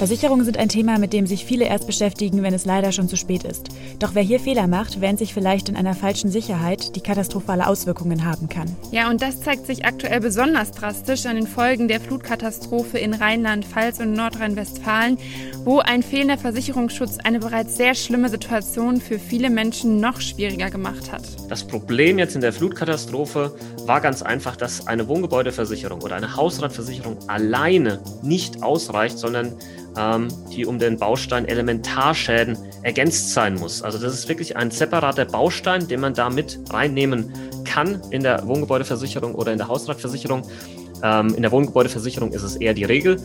Versicherungen sind ein Thema, mit dem sich viele erst beschäftigen, wenn es leider schon zu spät ist. Doch wer hier Fehler macht, wähnt sich vielleicht in einer falschen Sicherheit, die katastrophale Auswirkungen haben kann. Ja, und das zeigt sich aktuell besonders drastisch an den Folgen der Flutkatastrophe in Rheinland-Pfalz und Nordrhein-Westfalen, wo ein fehlender Versicherungsschutz eine bereits sehr schlimme Situation für viele Menschen noch schwieriger gemacht hat. Das Problem jetzt in der Flutkatastrophe war ganz einfach, dass eine Wohngebäudeversicherung oder eine Hausratversicherung alleine nicht ausreicht, sondern ähm, die um den Baustein Elementarschäden ergänzt sein muss. Also das ist wirklich ein separater Baustein, den man da mit reinnehmen kann in der Wohngebäudeversicherung oder in der Hausratversicherung. Ähm, in der Wohngebäudeversicherung ist es eher die Regel.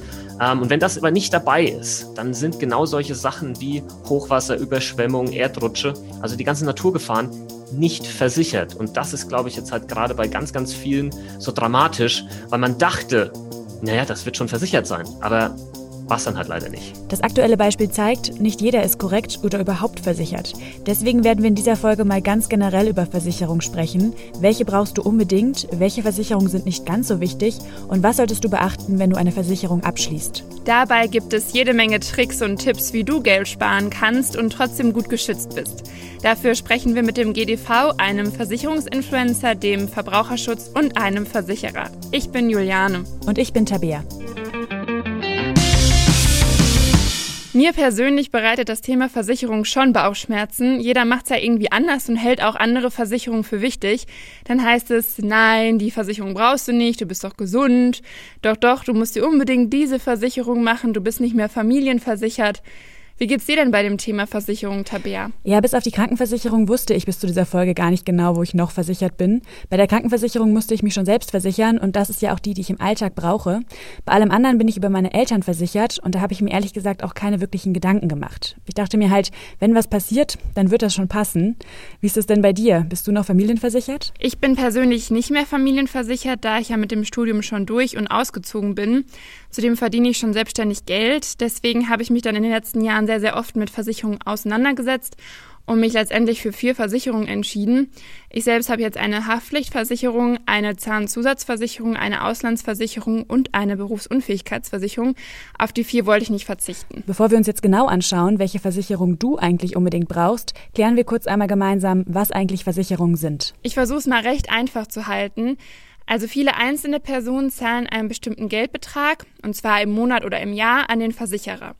Ähm, und wenn das aber nicht dabei ist, dann sind genau solche Sachen wie Hochwasser, Überschwemmung, Erdrutsche, also die ganzen Naturgefahren, nicht versichert. Und das ist, glaube ich, jetzt halt gerade bei ganz, ganz vielen so dramatisch, weil man dachte, naja, das wird schon versichert sein. Aber war es dann halt leider nicht. Das aktuelle Beispiel zeigt, nicht jeder ist korrekt oder überhaupt versichert. Deswegen werden wir in dieser Folge mal ganz generell über Versicherung sprechen. Welche brauchst du unbedingt? Welche Versicherungen sind nicht ganz so wichtig? Und was solltest du beachten, wenn du eine Versicherung abschließt? Dabei gibt es jede Menge Tricks und Tipps, wie du Geld sparen kannst und trotzdem gut geschützt bist. Dafür sprechen wir mit dem GDV, einem Versicherungsinfluencer, dem Verbraucherschutz und einem Versicherer. Ich bin Juliane. Und ich bin Tabea. Mir persönlich bereitet das Thema Versicherung schon Bauchschmerzen. Jeder macht es ja irgendwie anders und hält auch andere Versicherungen für wichtig. Dann heißt es, nein, die Versicherung brauchst du nicht, du bist doch gesund. Doch, doch, du musst dir unbedingt diese Versicherung machen, du bist nicht mehr familienversichert. Wie geht's dir denn bei dem Thema Versicherung, Tabea? Ja, bis auf die Krankenversicherung wusste ich bis zu dieser Folge gar nicht genau, wo ich noch versichert bin. Bei der Krankenversicherung musste ich mich schon selbst versichern und das ist ja auch die, die ich im Alltag brauche. Bei allem anderen bin ich über meine Eltern versichert und da habe ich mir ehrlich gesagt auch keine wirklichen Gedanken gemacht. Ich dachte mir halt, wenn was passiert, dann wird das schon passen. Wie ist es denn bei dir? Bist du noch familienversichert? Ich bin persönlich nicht mehr familienversichert, da ich ja mit dem Studium schon durch und ausgezogen bin. Zudem verdiene ich schon selbstständig Geld. Deswegen habe ich mich dann in den letzten Jahren sehr, sehr oft mit Versicherungen auseinandergesetzt und mich letztendlich für vier Versicherungen entschieden. Ich selbst habe jetzt eine Haftpflichtversicherung, eine Zahnzusatzversicherung, eine Auslandsversicherung und eine Berufsunfähigkeitsversicherung. Auf die vier wollte ich nicht verzichten. Bevor wir uns jetzt genau anschauen, welche Versicherung du eigentlich unbedingt brauchst, klären wir kurz einmal gemeinsam, was eigentlich Versicherungen sind. Ich versuche es mal recht einfach zu halten. Also viele einzelne Personen zahlen einen bestimmten Geldbetrag, und zwar im Monat oder im Jahr, an den Versicherer.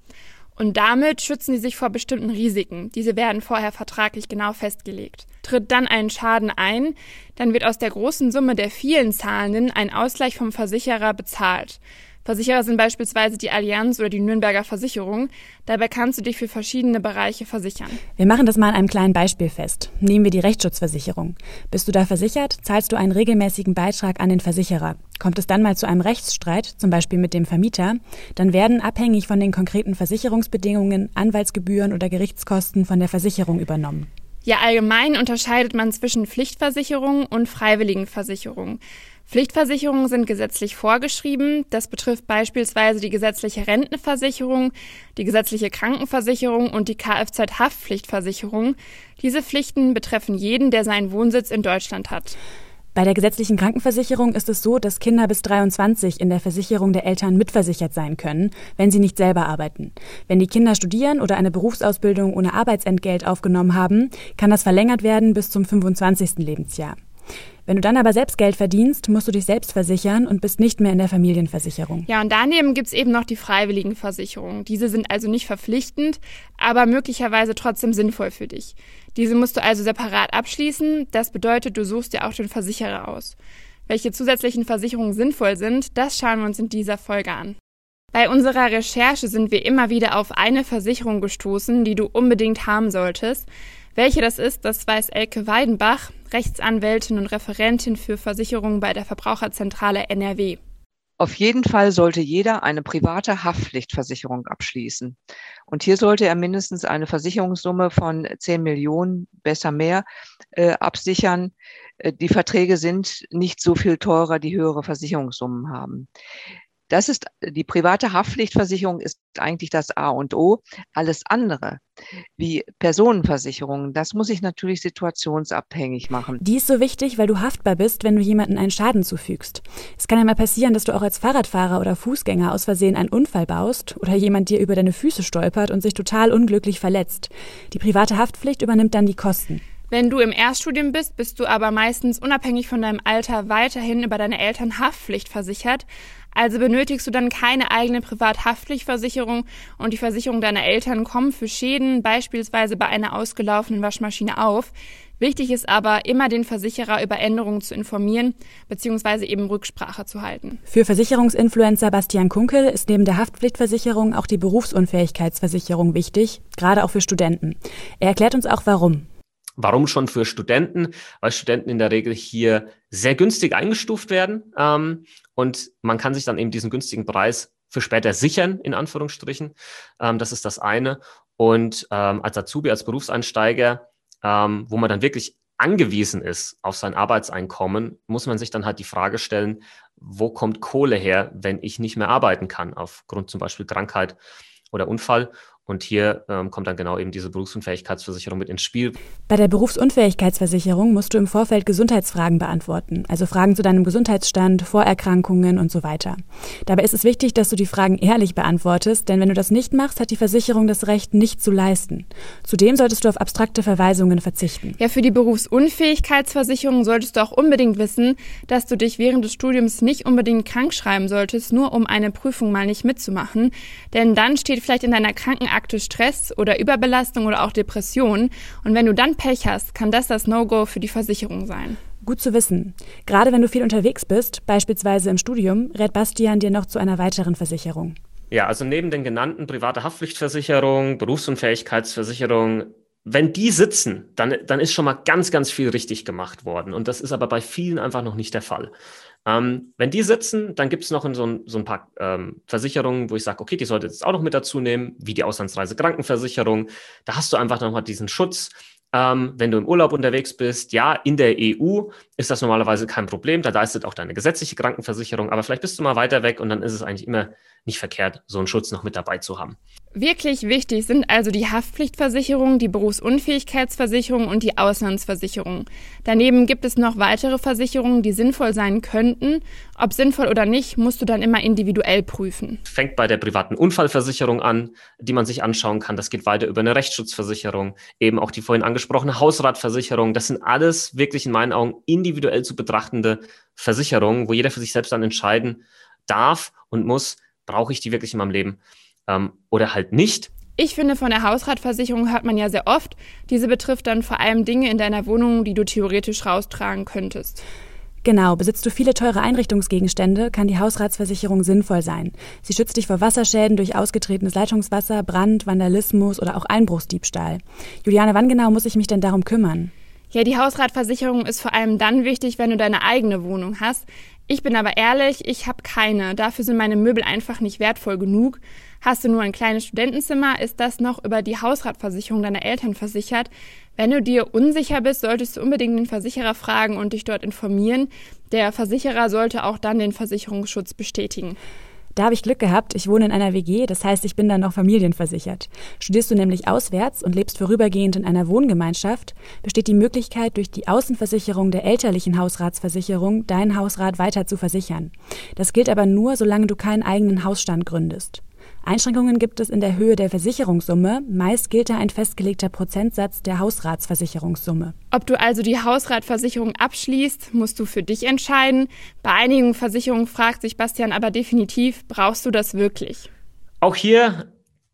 Und damit schützen sie sich vor bestimmten Risiken. Diese werden vorher vertraglich genau festgelegt. Tritt dann ein Schaden ein, dann wird aus der großen Summe der vielen Zahlenden ein Ausgleich vom Versicherer bezahlt. Versicherer sind beispielsweise die Allianz oder die Nürnberger Versicherung. Dabei kannst du dich für verschiedene Bereiche versichern. Wir machen das mal an einem kleinen Beispiel fest. Nehmen wir die Rechtsschutzversicherung. Bist du da versichert, zahlst du einen regelmäßigen Beitrag an den Versicherer. Kommt es dann mal zu einem Rechtsstreit, zum Beispiel mit dem Vermieter, dann werden abhängig von den konkreten Versicherungsbedingungen Anwaltsgebühren oder Gerichtskosten von der Versicherung übernommen. Ja, allgemein unterscheidet man zwischen Pflichtversicherungen und freiwilligen Versicherungen. Pflichtversicherungen sind gesetzlich vorgeschrieben. Das betrifft beispielsweise die gesetzliche Rentenversicherung, die gesetzliche Krankenversicherung und die Kfz-Haftpflichtversicherung. Diese Pflichten betreffen jeden, der seinen Wohnsitz in Deutschland hat. Bei der gesetzlichen Krankenversicherung ist es so, dass Kinder bis 23 in der Versicherung der Eltern mitversichert sein können, wenn sie nicht selber arbeiten. Wenn die Kinder studieren oder eine Berufsausbildung ohne Arbeitsentgelt aufgenommen haben, kann das verlängert werden bis zum 25. Lebensjahr. Wenn du dann aber selbst Geld verdienst, musst du dich selbst versichern und bist nicht mehr in der Familienversicherung. Ja, und daneben gibt's eben noch die freiwilligen Versicherungen. Diese sind also nicht verpflichtend, aber möglicherweise trotzdem sinnvoll für dich. Diese musst du also separat abschließen. Das bedeutet, du suchst dir auch den Versicherer aus. Welche zusätzlichen Versicherungen sinnvoll sind, das schauen wir uns in dieser Folge an. Bei unserer Recherche sind wir immer wieder auf eine Versicherung gestoßen, die du unbedingt haben solltest. Welche das ist, das weiß Elke Weidenbach, Rechtsanwältin und Referentin für Versicherungen bei der Verbraucherzentrale NRW. Auf jeden Fall sollte jeder eine private Haftpflichtversicherung abschließen. Und hier sollte er mindestens eine Versicherungssumme von 10 Millionen, besser mehr, äh, absichern. Äh, die Verträge sind nicht so viel teurer, die höhere Versicherungssummen haben. Das ist die private Haftpflichtversicherung ist eigentlich das A und O. Alles andere wie Personenversicherungen, das muss ich natürlich situationsabhängig machen. Die ist so wichtig, weil du haftbar bist, wenn du jemanden einen Schaden zufügst. Es kann ja mal passieren, dass du auch als Fahrradfahrer oder Fußgänger aus Versehen einen Unfall baust oder jemand dir über deine Füße stolpert und sich total unglücklich verletzt. Die private Haftpflicht übernimmt dann die Kosten. Wenn du im Erststudium bist, bist du aber meistens unabhängig von deinem Alter weiterhin über deine Eltern Haftpflicht versichert. Also benötigst du dann keine eigene Privathaftpflichtversicherung und die Versicherung deiner Eltern kommen für Schäden beispielsweise bei einer ausgelaufenen Waschmaschine auf. Wichtig ist aber, immer den Versicherer über Änderungen zu informieren bzw. eben Rücksprache zu halten. Für Versicherungsinfluencer Bastian Kunkel ist neben der Haftpflichtversicherung auch die Berufsunfähigkeitsversicherung wichtig, gerade auch für Studenten. Er erklärt uns auch warum. Warum schon für Studenten? Weil Studenten in der Regel hier sehr günstig eingestuft werden ähm, und man kann sich dann eben diesen günstigen Preis für später sichern, in Anführungsstrichen. Ähm, das ist das eine. Und ähm, als Azubi, als Berufseinsteiger, ähm, wo man dann wirklich angewiesen ist auf sein Arbeitseinkommen, muss man sich dann halt die Frage stellen, wo kommt Kohle her, wenn ich nicht mehr arbeiten kann, aufgrund zum Beispiel Krankheit oder Unfall. Und hier ähm, kommt dann genau eben diese Berufsunfähigkeitsversicherung mit ins Spiel. Bei der Berufsunfähigkeitsversicherung musst du im Vorfeld Gesundheitsfragen beantworten, also Fragen zu deinem Gesundheitsstand, Vorerkrankungen und so weiter. Dabei ist es wichtig, dass du die Fragen ehrlich beantwortest, denn wenn du das nicht machst, hat die Versicherung das Recht, nicht zu leisten. Zudem solltest du auf abstrakte Verweisungen verzichten. Ja, für die Berufsunfähigkeitsversicherung solltest du auch unbedingt wissen, dass du dich während des Studiums nicht unbedingt krank schreiben solltest, nur um eine Prüfung mal nicht mitzumachen. Denn dann steht vielleicht in deiner Kranken Akte Stress oder Überbelastung oder auch Depression. Und wenn du dann Pech hast, kann das das No-Go für die Versicherung sein. Gut zu wissen. Gerade wenn du viel unterwegs bist, beispielsweise im Studium, rät Bastian dir noch zu einer weiteren Versicherung. Ja, also neben den genannten private Haftpflichtversicherung, Berufsunfähigkeitsversicherung, wenn die sitzen, dann, dann ist schon mal ganz, ganz viel richtig gemacht worden. Und das ist aber bei vielen einfach noch nicht der Fall. Ähm, wenn die sitzen, dann gibt es noch so ein, so ein paar ähm, Versicherungen, wo ich sage, okay, die sollte jetzt auch noch mit dazu nehmen, wie die Auslandsreisekrankenversicherung. Da hast du einfach nochmal diesen Schutz. Ähm, wenn du im Urlaub unterwegs bist, ja, in der EU ist das normalerweise kein Problem. Da leistet auch deine gesetzliche Krankenversicherung. Aber vielleicht bist du mal weiter weg und dann ist es eigentlich immer nicht verkehrt, so einen Schutz noch mit dabei zu haben. Wirklich wichtig sind also die Haftpflichtversicherung, die Berufsunfähigkeitsversicherung und die Auslandsversicherung. Daneben gibt es noch weitere Versicherungen, die sinnvoll sein könnten. Ob sinnvoll oder nicht, musst du dann immer individuell prüfen. Fängt bei der privaten Unfallversicherung an, die man sich anschauen kann. Das geht weiter über eine Rechtsschutzversicherung, eben auch die vorhin angesprochene Hausratversicherung. Das sind alles wirklich in meinen Augen individuell zu betrachtende Versicherungen, wo jeder für sich selbst dann entscheiden darf und muss, brauche ich die wirklich in meinem Leben ähm, oder halt nicht. Ich finde, von der Hausratversicherung hört man ja sehr oft. Diese betrifft dann vor allem Dinge in deiner Wohnung, die du theoretisch raustragen könntest. Genau, besitzt du viele teure Einrichtungsgegenstände, kann die Hausratsversicherung sinnvoll sein. Sie schützt dich vor Wasserschäden durch ausgetretenes Leitungswasser, Brand, Vandalismus oder auch Einbruchsdiebstahl. Juliane, wann genau muss ich mich denn darum kümmern? Ja, die Hausratversicherung ist vor allem dann wichtig, wenn du deine eigene Wohnung hast. Ich bin aber ehrlich, ich habe keine. Dafür sind meine Möbel einfach nicht wertvoll genug. Hast du nur ein kleines Studentenzimmer, ist das noch über die Hausratversicherung deiner Eltern versichert. Wenn du dir unsicher bist, solltest du unbedingt den Versicherer fragen und dich dort informieren. Der Versicherer sollte auch dann den Versicherungsschutz bestätigen. Da habe ich Glück gehabt, ich wohne in einer WG, das heißt, ich bin dann noch familienversichert. Studierst du nämlich auswärts und lebst vorübergehend in einer Wohngemeinschaft, besteht die Möglichkeit, durch die Außenversicherung der elterlichen Hausratsversicherung deinen Hausrat weiter zu versichern. Das gilt aber nur, solange du keinen eigenen Hausstand gründest. Einschränkungen gibt es in der Höhe der Versicherungssumme. Meist gilt da ein festgelegter Prozentsatz der Hausratsversicherungssumme. Ob du also die Hausratversicherung abschließt, musst du für dich entscheiden. Bei einigen Versicherungen fragt sich Bastian aber definitiv, brauchst du das wirklich? Auch hier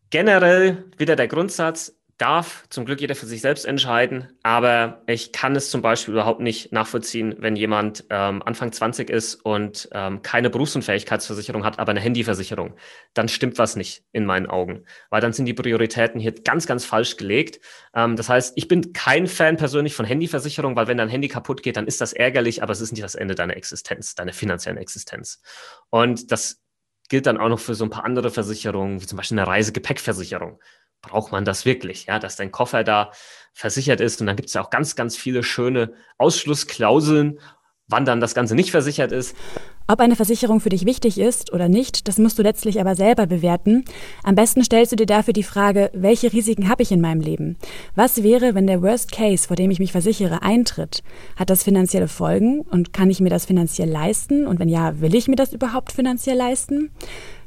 generell wieder der Grundsatz, darf zum Glück jeder für sich selbst entscheiden, aber ich kann es zum Beispiel überhaupt nicht nachvollziehen, wenn jemand ähm, Anfang 20 ist und ähm, keine Berufsunfähigkeitsversicherung hat, aber eine Handyversicherung. Dann stimmt was nicht in meinen Augen, weil dann sind die Prioritäten hier ganz, ganz falsch gelegt. Ähm, das heißt, ich bin kein Fan persönlich von Handyversicherung, weil wenn dein Handy kaputt geht, dann ist das ärgerlich, aber es ist nicht das Ende deiner Existenz, deiner finanziellen Existenz. Und das gilt dann auch noch für so ein paar andere Versicherungen, wie zum Beispiel eine Reisegepäckversicherung braucht man das wirklich, ja, dass dein Koffer da versichert ist. Und dann gibt es ja auch ganz, ganz viele schöne Ausschlussklauseln, wann dann das Ganze nicht versichert ist. Ob eine Versicherung für dich wichtig ist oder nicht, das musst du letztlich aber selber bewerten. Am besten stellst du dir dafür die Frage, welche Risiken habe ich in meinem Leben? Was wäre, wenn der Worst Case, vor dem ich mich versichere, eintritt? Hat das finanzielle Folgen und kann ich mir das finanziell leisten? Und wenn ja, will ich mir das überhaupt finanziell leisten?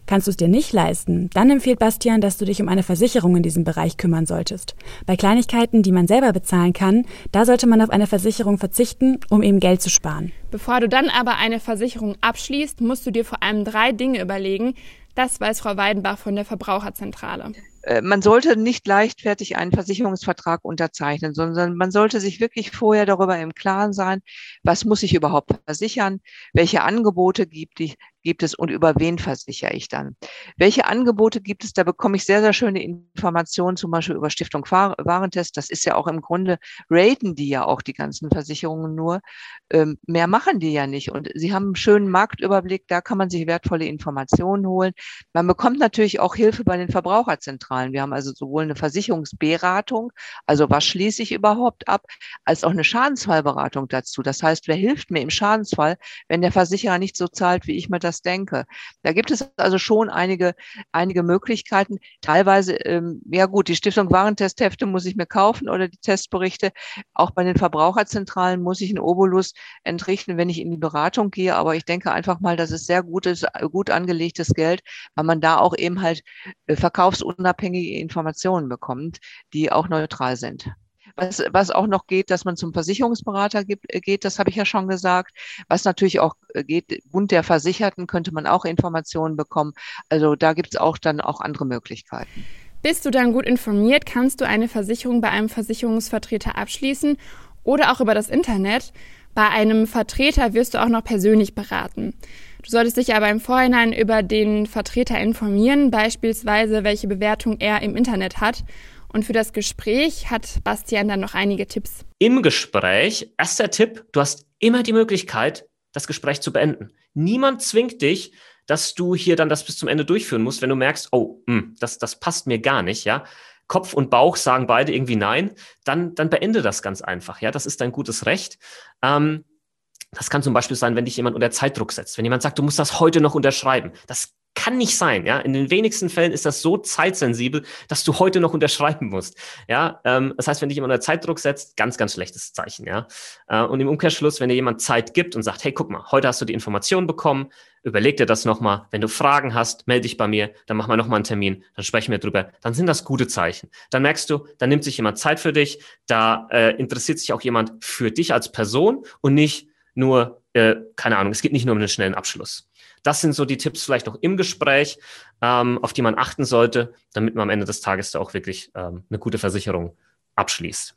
Kannst du es dir nicht leisten, dann empfiehlt Bastian, dass du dich um eine Versicherung in diesem Bereich kümmern solltest. Bei Kleinigkeiten, die man selber bezahlen kann, da sollte man auf eine Versicherung verzichten, um eben Geld zu sparen. Bevor du dann aber eine Versicherung abschließt, musst du dir vor allem drei Dinge überlegen. Das weiß Frau Weidenbach von der Verbraucherzentrale. Äh, man sollte nicht leichtfertig einen Versicherungsvertrag unterzeichnen, sondern man sollte sich wirklich vorher darüber im Klaren sein, was muss ich überhaupt versichern, welche Angebote gibt, die, gibt es und über wen versichere ich dann. Welche Angebote gibt es? Da bekomme ich sehr, sehr schöne Informationen, zum Beispiel über Stiftung Warentest. Das ist ja auch im Grunde, raten die ja auch die ganzen Versicherungen nur. Ähm, mehr machen die ja nicht. Und sie haben einen schönen Marktüberblick, da kann man sich wertvolle Informationen holen. Man bekommt natürlich auch Hilfe bei den Verbraucherzentralen. Wir haben also sowohl eine Versicherungsberatung, also was schließe ich überhaupt ab, als auch eine Schadensfallberatung dazu. Das heißt, wer hilft mir im Schadensfall, wenn der Versicherer nicht so zahlt, wie ich mir das das denke. Da gibt es also schon einige, einige Möglichkeiten. Teilweise, ähm, ja gut, die Stiftung Warentesthefte muss ich mir kaufen oder die Testberichte. Auch bei den Verbraucherzentralen muss ich einen Obolus entrichten, wenn ich in die Beratung gehe. Aber ich denke einfach mal, das ist sehr gutes, gut angelegtes Geld, weil man da auch eben halt äh, verkaufsunabhängige Informationen bekommt, die auch neutral sind. Was, was auch noch geht, dass man zum Versicherungsberater gibt, äh, geht, das habe ich ja schon gesagt. Was natürlich auch äh, geht, Bund der Versicherten könnte man auch Informationen bekommen. Also da gibt es auch dann auch andere Möglichkeiten. Bist du dann gut informiert, kannst du eine Versicherung bei einem Versicherungsvertreter abschließen oder auch über das Internet. Bei einem Vertreter wirst du auch noch persönlich beraten. Du solltest dich aber im Vorhinein über den Vertreter informieren, beispielsweise welche Bewertung er im Internet hat und für das Gespräch hat Bastian dann noch einige Tipps. Im Gespräch, erster Tipp, du hast immer die Möglichkeit, das Gespräch zu beenden. Niemand zwingt dich, dass du hier dann das bis zum Ende durchführen musst, wenn du merkst, oh, mh, hm, das, das passt mir gar nicht, ja. Kopf und Bauch sagen beide irgendwie nein, dann, dann beende das ganz einfach, ja. Das ist dein gutes Recht. Ähm, das kann zum Beispiel sein, wenn dich jemand unter Zeitdruck setzt. Wenn jemand sagt, du musst das heute noch unterschreiben. Das kann nicht sein, ja. In den wenigsten Fällen ist das so zeitsensibel, dass du heute noch unterschreiben musst, ja. Ähm, das heißt, wenn dich jemand unter Zeitdruck setzt, ganz, ganz schlechtes Zeichen, ja. Äh, und im Umkehrschluss, wenn dir jemand Zeit gibt und sagt, hey, guck mal, heute hast du die Information bekommen, überleg dir das nochmal. Wenn du Fragen hast, melde dich bei mir, dann machen wir nochmal einen Termin, dann sprechen wir drüber. Dann sind das gute Zeichen. Dann merkst du, da nimmt sich jemand Zeit für dich, da äh, interessiert sich auch jemand für dich als Person und nicht nur, äh, keine Ahnung, es geht nicht nur um einen schnellen Abschluss. Das sind so die Tipps vielleicht noch im Gespräch, ähm, auf die man achten sollte, damit man am Ende des Tages da auch wirklich ähm, eine gute Versicherung abschließt.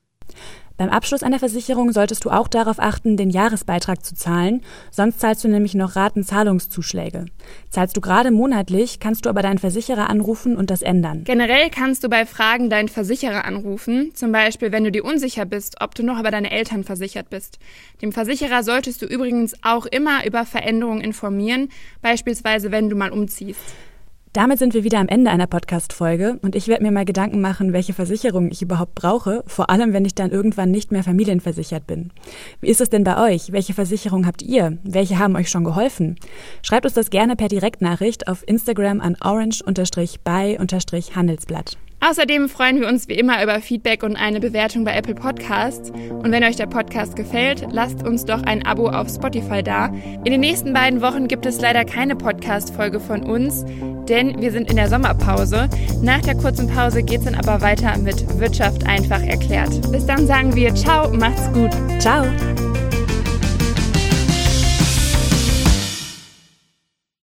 Beim Abschluss einer Versicherung solltest du auch darauf achten, den Jahresbeitrag zu zahlen, sonst zahlst du nämlich noch Ratenzahlungszuschläge. Zahlst du gerade monatlich, kannst du aber deinen Versicherer anrufen und das ändern. Generell kannst du bei Fragen deinen Versicherer anrufen, zum Beispiel wenn du dir unsicher bist, ob du noch über deine Eltern versichert bist. Dem Versicherer solltest du übrigens auch immer über Veränderungen informieren, beispielsweise wenn du mal umziehst. Damit sind wir wieder am Ende einer Podcast-Folge und ich werde mir mal Gedanken machen, welche Versicherung ich überhaupt brauche, vor allem wenn ich dann irgendwann nicht mehr familienversichert bin. Wie ist es denn bei euch? Welche Versicherung habt ihr? Welche haben euch schon geholfen? Schreibt uns das gerne per Direktnachricht auf Instagram an orange-by-handelsblatt. Außerdem freuen wir uns wie immer über Feedback und eine Bewertung bei Apple Podcasts. Und wenn euch der Podcast gefällt, lasst uns doch ein Abo auf Spotify da. In den nächsten beiden Wochen gibt es leider keine Podcast-Folge von uns, denn wir sind in der Sommerpause. Nach der kurzen Pause geht es dann aber weiter mit Wirtschaft einfach erklärt. Bis dann sagen wir Ciao, macht's gut. Ciao.